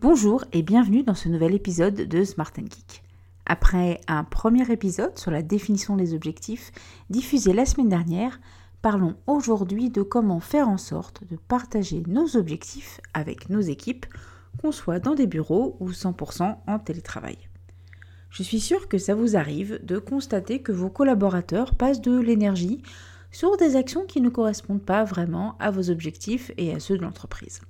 Bonjour et bienvenue dans ce nouvel épisode de Smart Geek. Après un premier épisode sur la définition des objectifs diffusé la semaine dernière, parlons aujourd'hui de comment faire en sorte de partager nos objectifs avec nos équipes, qu'on soit dans des bureaux ou 100% en télétravail. Je suis sûre que ça vous arrive de constater que vos collaborateurs passent de l'énergie sur des actions qui ne correspondent pas vraiment à vos objectifs et à ceux de l'entreprise.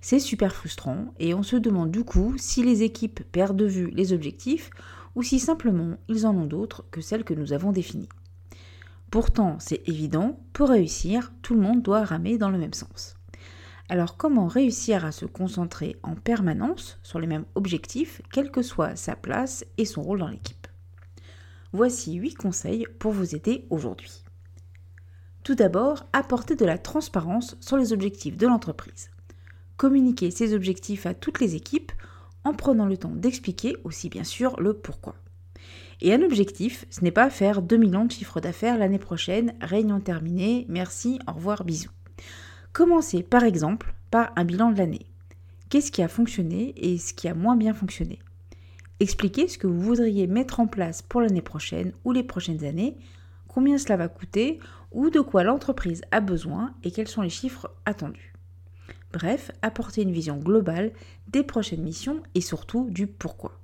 C'est super frustrant et on se demande du coup si les équipes perdent de vue les objectifs ou si simplement ils en ont d'autres que celles que nous avons définies. Pourtant, c'est évident, pour réussir, tout le monde doit ramer dans le même sens. Alors comment réussir à se concentrer en permanence sur les mêmes objectifs, quelle que soit sa place et son rôle dans l'équipe? Voici 8 conseils pour vous aider aujourd'hui. Tout d'abord, apporter de la transparence sur les objectifs de l'entreprise communiquer ses objectifs à toutes les équipes en prenant le temps d'expliquer aussi bien sûr le pourquoi. Et un objectif, ce n'est pas faire 2 millions de chiffres d'affaires l'année prochaine, réunion terminée, merci, au revoir, bisous. Commencez par exemple par un bilan de l'année. Qu'est-ce qui a fonctionné et ce qui a moins bien fonctionné? Expliquez ce que vous voudriez mettre en place pour l'année prochaine ou les prochaines années, combien cela va coûter ou de quoi l'entreprise a besoin et quels sont les chiffres attendus. Bref, apporter une vision globale des prochaines missions et surtout du pourquoi.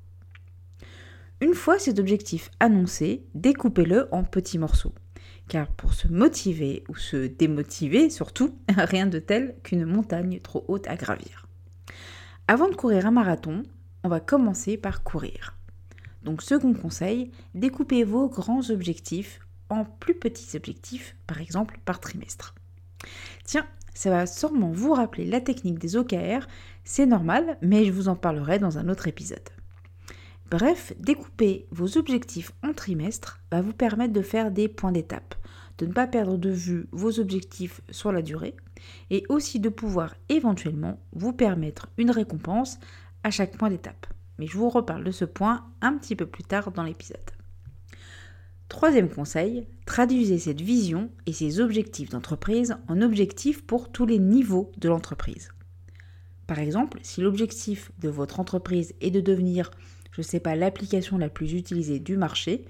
Une fois cet objectif annoncé, découpez-le en petits morceaux. Car pour se motiver ou se démotiver, surtout, rien de tel qu'une montagne trop haute à gravir. Avant de courir un marathon, on va commencer par courir. Donc second conseil, découpez vos grands objectifs en plus petits objectifs, par exemple par trimestre. Tiens, ça va sûrement vous rappeler la technique des OKR, c'est normal, mais je vous en parlerai dans un autre épisode. Bref, découper vos objectifs en trimestre va vous permettre de faire des points d'étape, de ne pas perdre de vue vos objectifs sur la durée et aussi de pouvoir éventuellement vous permettre une récompense à chaque point d'étape. Mais je vous reparle de ce point un petit peu plus tard dans l'épisode. Troisième conseil, traduisez cette vision et ces objectifs d'entreprise en objectifs pour tous les niveaux de l'entreprise. Par exemple, si l'objectif de votre entreprise est de devenir, je ne sais pas, l'application la plus utilisée du marché,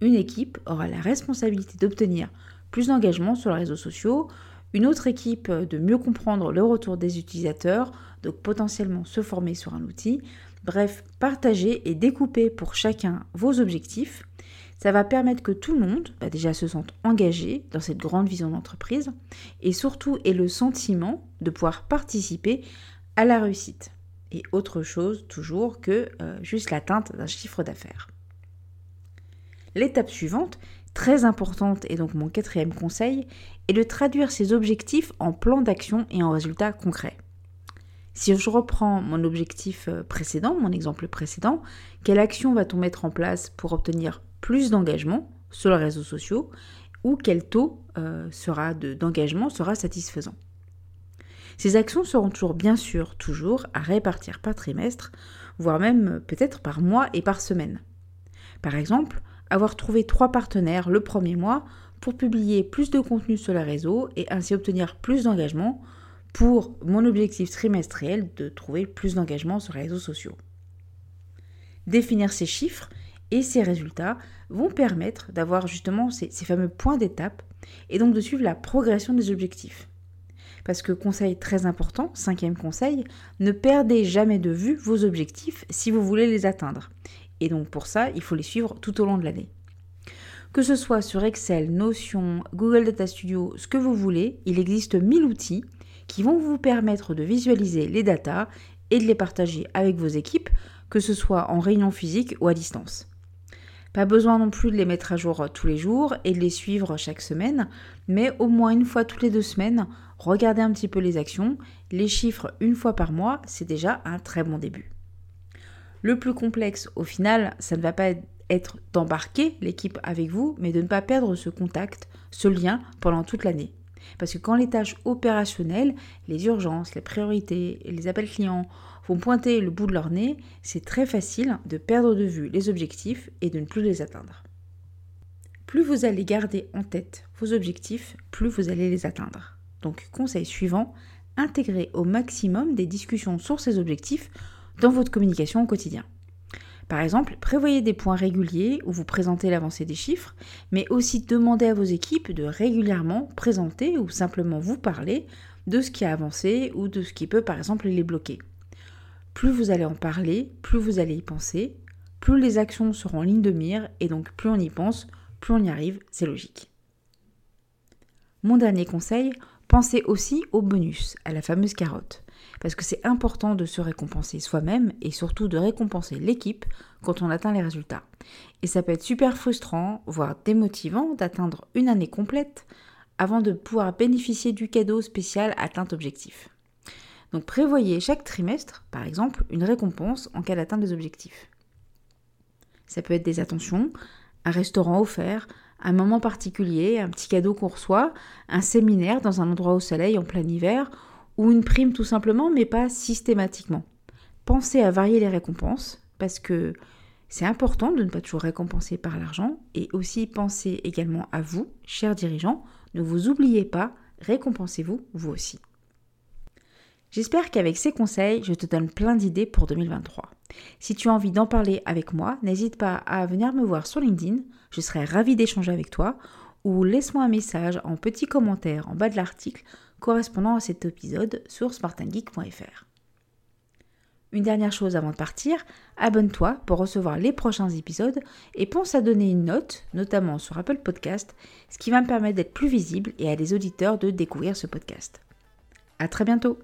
une équipe aura la responsabilité d'obtenir plus d'engagement sur les réseaux sociaux, une autre équipe de mieux comprendre le retour des utilisateurs, donc potentiellement se former sur un outil. Bref, partagez et découpez pour chacun vos objectifs ça va permettre que tout le monde bah, déjà se sente engagé dans cette grande vision d'entreprise et surtout ait le sentiment de pouvoir participer à la réussite. Et autre chose toujours que euh, juste l'atteinte d'un chiffre d'affaires. L'étape suivante, très importante et donc mon quatrième conseil, est de traduire ces objectifs en plan d'action et en résultats concrets. Si je reprends mon objectif euh, précédent, mon exemple précédent, quelle action va-t-on mettre en place pour obtenir plus d'engagement sur les réseaux sociaux ou quel taux euh, d'engagement sera satisfaisant. Ces actions seront toujours bien sûr toujours à répartir par trimestre, voire même euh, peut-être par mois et par semaine. Par exemple, avoir trouvé trois partenaires le premier mois pour publier plus de contenu sur les réseaux et ainsi obtenir plus d'engagement pour mon objectif trimestriel de trouver plus d'engagement sur les réseaux sociaux. Définir ces chiffres et ces résultats vont permettre d'avoir justement ces, fameux points d'étape et donc de suivre la progression des objectifs. Parce que conseil très important, cinquième conseil, ne perdez jamais de vue vos objectifs si vous voulez les atteindre. Et donc pour ça, il faut les suivre tout au long de l'année. Que ce soit sur Excel, Notion, Google Data Studio, ce que vous voulez, il existe 1000 outils qui vont vous permettre de visualiser les datas et de les partager avec vos équipes, que ce soit en réunion physique ou à distance. Pas besoin non plus de les mettre à jour tous les jours et de les suivre chaque semaine, mais au moins une fois toutes les deux semaines, regardez un petit peu les actions. Les chiffres une fois par mois, c'est déjà un très bon début. Le plus complexe, au final, ça ne va pas être d'embarquer l'équipe avec vous, mais de ne pas perdre ce contact, ce lien pendant toute l'année. Parce que quand les tâches opérationnelles, les urgences, les priorités, les appels clients vont pointer le bout de leur nez, c'est très facile de perdre de vue les objectifs et de ne plus les atteindre. Plus vous allez garder en tête vos objectifs, plus vous allez les atteindre. Donc conseil suivant, intégrez au maximum des discussions sur ces objectifs dans votre communication au quotidien. Par exemple, prévoyez des points réguliers où vous présentez l'avancée des chiffres, mais aussi demandez à vos équipes de régulièrement présenter ou simplement vous parler de ce qui a avancé ou de ce qui peut par exemple les bloquer. Plus vous allez en parler, plus vous allez y penser, plus les actions seront en ligne de mire et donc plus on y pense, plus on y arrive, c'est logique. Mon dernier conseil, pensez aussi au bonus, à la fameuse carotte parce que c'est important de se récompenser soi-même et surtout de récompenser l'équipe quand on atteint les résultats. Et ça peut être super frustrant, voire démotivant d'atteindre une année complète avant de pouvoir bénéficier du cadeau spécial atteinte objectif. Donc prévoyez chaque trimestre, par exemple, une récompense en cas d'atteinte des objectifs. Ça peut être des attentions, un restaurant offert, un moment particulier, un petit cadeau qu'on reçoit, un séminaire dans un endroit au soleil en plein hiver ou une prime tout simplement, mais pas systématiquement. Pensez à varier les récompenses parce que c'est important de ne pas toujours récompenser par l'argent et aussi pensez également à vous, chers dirigeants, ne vous oubliez pas, récompensez-vous vous aussi. J'espère qu'avec ces conseils, je te donne plein d'idées pour 2023. Si tu as envie d'en parler avec moi, n'hésite pas à venir me voir sur LinkedIn, je serai ravie d'échanger avec toi, ou laisse-moi un message en petit commentaire en bas de l'article correspondant à cet épisode sur spartangeek.fr. Une dernière chose avant de partir, abonne-toi pour recevoir les prochains épisodes et pense à donner une note, notamment sur Apple Podcast, ce qui va me permettre d'être plus visible et à des auditeurs de découvrir ce podcast. À très bientôt!